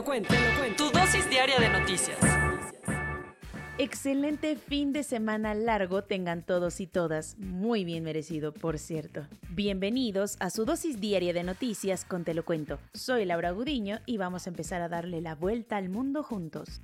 Lo cuento, te lo cuento. Tu dosis diaria de noticias. Excelente fin de semana largo tengan todos y todas, muy bien merecido, por cierto. Bienvenidos a su dosis diaria de noticias con Te lo cuento. Soy Laura Gudiño y vamos a empezar a darle la vuelta al mundo juntos.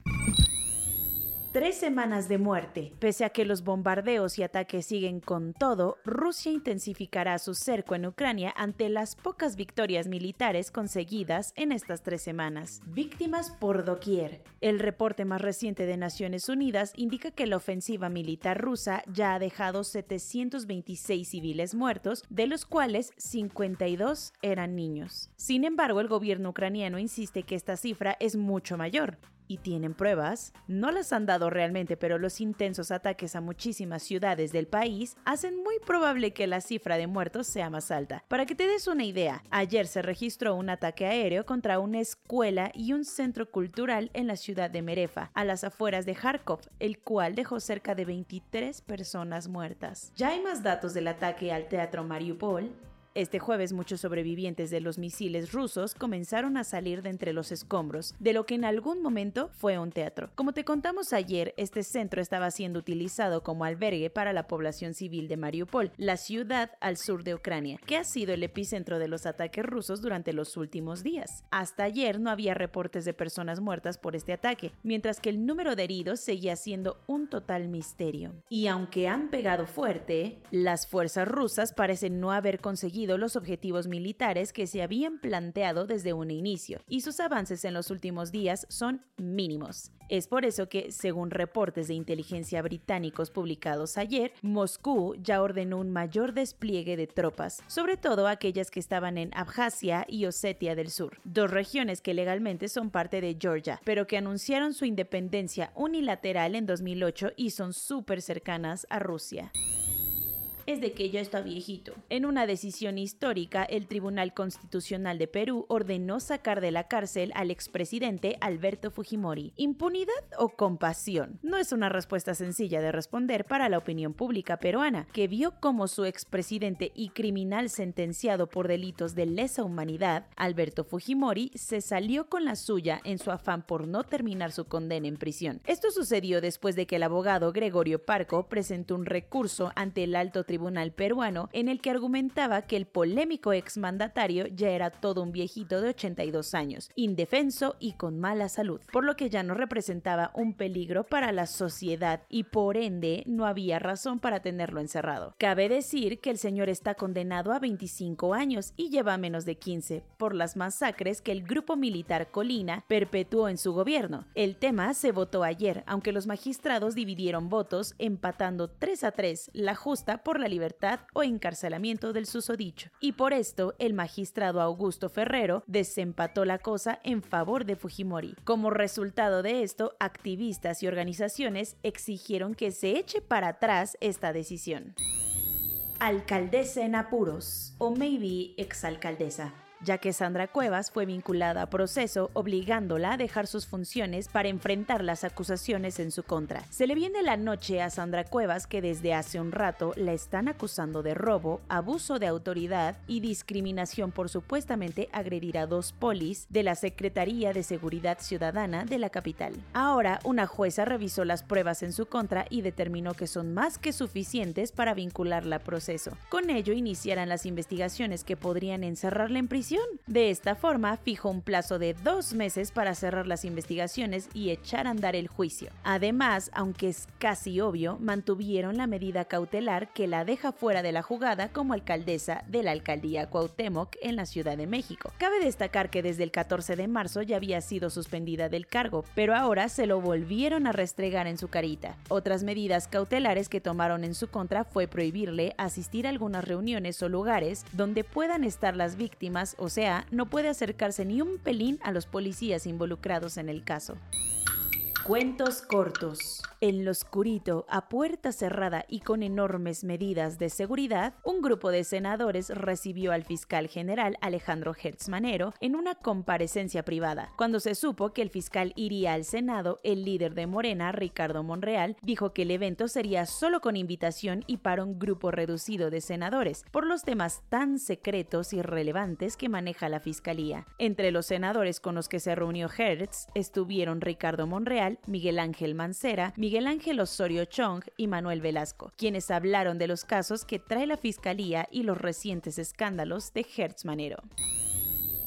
Tres semanas de muerte. Pese a que los bombardeos y ataques siguen con todo, Rusia intensificará su cerco en Ucrania ante las pocas victorias militares conseguidas en estas tres semanas. Víctimas por doquier. El reporte más reciente de Naciones Unidas indica que la ofensiva militar rusa ya ha dejado 726 civiles muertos, de los cuales 52 eran niños. Sin embargo, el gobierno ucraniano insiste que esta cifra es mucho mayor y tienen pruebas, no las han dado realmente, pero los intensos ataques a muchísimas ciudades del país hacen muy probable que la cifra de muertos sea más alta. Para que te des una idea, ayer se registró un ataque aéreo contra una escuela y un centro cultural en la ciudad de Merefa, a las afueras de Kharkov, el cual dejó cerca de 23 personas muertas. Ya hay más datos del ataque al teatro Mariupol, este jueves muchos sobrevivientes de los misiles rusos comenzaron a salir de entre los escombros de lo que en algún momento fue un teatro. Como te contamos ayer, este centro estaba siendo utilizado como albergue para la población civil de Mariupol, la ciudad al sur de Ucrania, que ha sido el epicentro de los ataques rusos durante los últimos días. Hasta ayer no había reportes de personas muertas por este ataque, mientras que el número de heridos seguía siendo un total misterio. Y aunque han pegado fuerte, las fuerzas rusas parecen no haber conseguido los objetivos militares que se habían planteado desde un inicio, y sus avances en los últimos días son mínimos. Es por eso que, según reportes de inteligencia británicos publicados ayer, Moscú ya ordenó un mayor despliegue de tropas, sobre todo aquellas que estaban en Abjasia y Osetia del Sur, dos regiones que legalmente son parte de Georgia, pero que anunciaron su independencia unilateral en 2008 y son súper cercanas a Rusia es de que ya está viejito. En una decisión histórica, el Tribunal Constitucional de Perú ordenó sacar de la cárcel al expresidente Alberto Fujimori. ¿Impunidad o compasión? No es una respuesta sencilla de responder para la opinión pública peruana, que vio como su expresidente y criminal sentenciado por delitos de lesa humanidad, Alberto Fujimori, se salió con la suya en su afán por no terminar su condena en prisión. Esto sucedió después de que el abogado Gregorio Parco presentó un recurso ante el alto tribunal tribunal peruano en el que argumentaba que el polémico exmandatario ya era todo un viejito de 82 años, indefenso y con mala salud, por lo que ya no representaba un peligro para la sociedad y por ende no había razón para tenerlo encerrado. Cabe decir que el señor está condenado a 25 años y lleva menos de 15 por las masacres que el grupo militar Colina perpetuó en su gobierno. El tema se votó ayer, aunque los magistrados dividieron votos empatando 3 a 3 la justa por la libertad o encarcelamiento del susodicho. Y por esto, el magistrado Augusto Ferrero desempató la cosa en favor de Fujimori. Como resultado de esto, activistas y organizaciones exigieron que se eche para atrás esta decisión. Alcaldesa en apuros, o maybe exalcaldesa ya que Sandra Cuevas fue vinculada a proceso obligándola a dejar sus funciones para enfrentar las acusaciones en su contra. Se le viene la noche a Sandra Cuevas que desde hace un rato la están acusando de robo, abuso de autoridad y discriminación por supuestamente agredir a dos polis de la Secretaría de Seguridad Ciudadana de la capital. Ahora, una jueza revisó las pruebas en su contra y determinó que son más que suficientes para vincularla a proceso. Con ello iniciarán las investigaciones que podrían encerrarla en prisión De esta forma, fijó un plazo de dos meses para cerrar las investigaciones y echar a andar el juicio. Además, aunque es casi obvio, mantuvieron la medida cautelar que la deja fuera de la jugada como alcaldesa de la alcaldía Cuauhtémoc en la Ciudad de México. Cabe destacar que desde el 14 de marzo ya había sido suspendida del cargo, pero ahora se lo volvieron a restregar en su carita. Otras medidas cautelares que tomaron en su contra fue prohibirle asistir a algunas reuniones o lugares donde puedan estar las víctimas, o sea, no puede acercarse ni un pelín a los policías involucrados en el caso. Cuentos cortos. En lo oscurito, a puerta cerrada y con enormes medidas de seguridad, un grupo de senadores recibió al fiscal general Alejandro Hertz Manero en una comparecencia privada. Cuando se supo que el fiscal iría al Senado, el líder de Morena, Ricardo Monreal, dijo que el evento sería solo con invitación y para un grupo reducido de senadores, por los temas tan secretos y relevantes que maneja la fiscalía. Entre los senadores con los que se reunió Hertz estuvieron Ricardo Monreal, Miguel Ángel Mancera, Miguel Ángel Osorio Chong y Manuel Velasco, quienes hablaron de los casos que trae la Fiscalía y los recientes escándalos de Hertz Manero.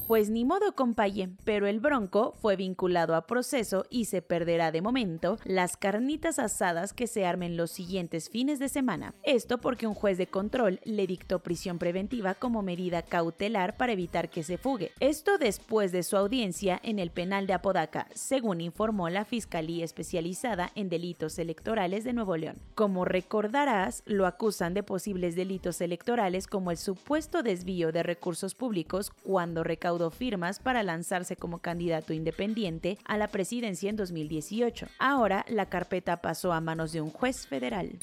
Pues ni modo, compaye, pero el Bronco fue vinculado a proceso y se perderá de momento las carnitas asadas que se armen los siguientes fines de semana. Esto porque un juez de control le dictó prisión preventiva como medida cautelar para evitar que se fugue. Esto después de su audiencia en el penal de Apodaca, según informó la Fiscalía Especializada en Delitos Electorales de Nuevo León. Como recordarás, lo acusan de posibles delitos electorales como el supuesto desvío de recursos públicos cuando firmas para lanzarse como candidato independiente a la presidencia en 2018. Ahora la carpeta pasó a manos de un juez federal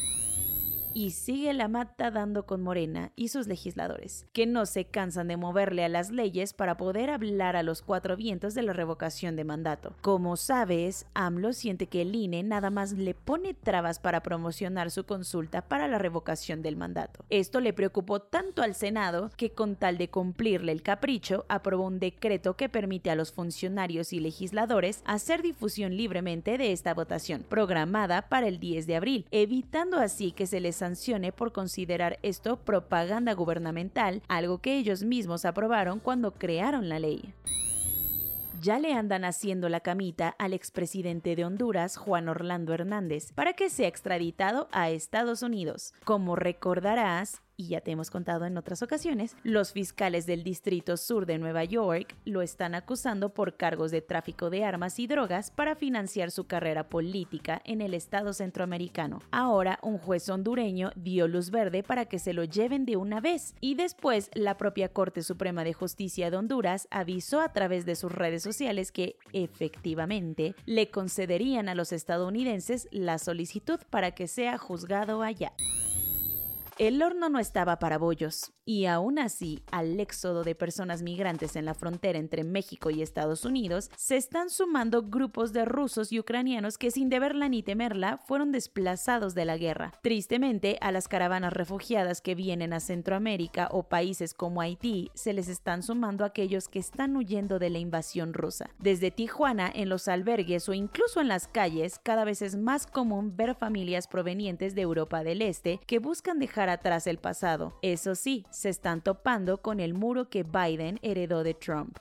y sigue la mata dando con Morena y sus legisladores, que no se cansan de moverle a las leyes para poder hablar a los cuatro vientos de la revocación de mandato. Como sabes, AMLO siente que el INE nada más le pone trabas para promocionar su consulta para la revocación del mandato. Esto le preocupó tanto al Senado que con tal de cumplirle el capricho, aprobó un decreto que permite a los funcionarios y legisladores hacer difusión libremente de esta votación, programada para el 10 de abril, evitando así que se les sancione por considerar esto propaganda gubernamental, algo que ellos mismos aprobaron cuando crearon la ley ya le andan haciendo la camita al expresidente de Honduras, Juan Orlando Hernández, para que sea extraditado a Estados Unidos. Como recordarás, y ya te hemos contado en otras ocasiones, los fiscales del Distrito Sur de Nueva York lo están acusando por cargos de tráfico de armas y drogas para financiar su carrera política en el Estado centroamericano. Ahora un juez hondureño dio luz verde para que se lo lleven de una vez y después la propia Corte Suprema de Justicia de Honduras avisó a través de sus redes sociales que efectivamente le concederían a los estadounidenses la solicitud para que sea juzgado allá. El horno no estaba para bollos, y aún así, al éxodo de personas migrantes en la frontera entre México y Estados Unidos, se están sumando grupos de rusos y ucranianos que sin deberla ni temerla fueron desplazados de la guerra. Tristemente, a las caravanas refugiadas que vienen a Centroamérica o países como Haití, se les están sumando aquellos que están huyendo de la invasión rusa. Desde Tijuana, en los albergues o incluso en las calles, cada vez es más común ver familias provenientes de Europa del Este que buscan dejar atrás el pasado. Eso sí, se están topando con el muro que Biden heredó de Trump.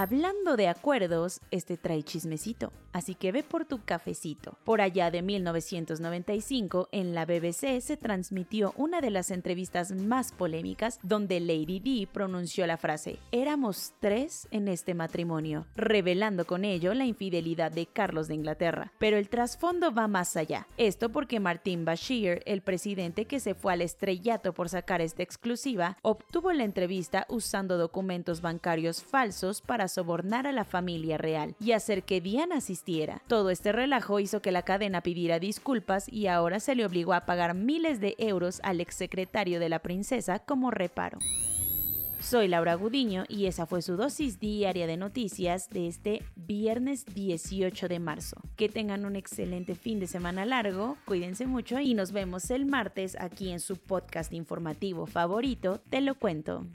Hablando de acuerdos, este trae chismecito, así que ve por tu cafecito. Por allá de 1995, en la BBC se transmitió una de las entrevistas más polémicas donde Lady Di pronunció la frase, éramos tres en este matrimonio, revelando con ello la infidelidad de Carlos de Inglaterra. Pero el trasfondo va más allá. Esto porque Martin Bashir, el presidente que se fue al estrellato por sacar esta exclusiva, obtuvo la entrevista usando documentos bancarios falsos sobornar a la familia real y hacer que Diana asistiera. Todo este relajo hizo que la cadena pidiera disculpas y ahora se le obligó a pagar miles de euros al exsecretario de la princesa como reparo. Soy Laura Gudiño y esa fue su dosis diaria de noticias de este viernes 18 de marzo. Que tengan un excelente fin de semana largo, cuídense mucho y nos vemos el martes aquí en su podcast informativo favorito, Te lo cuento.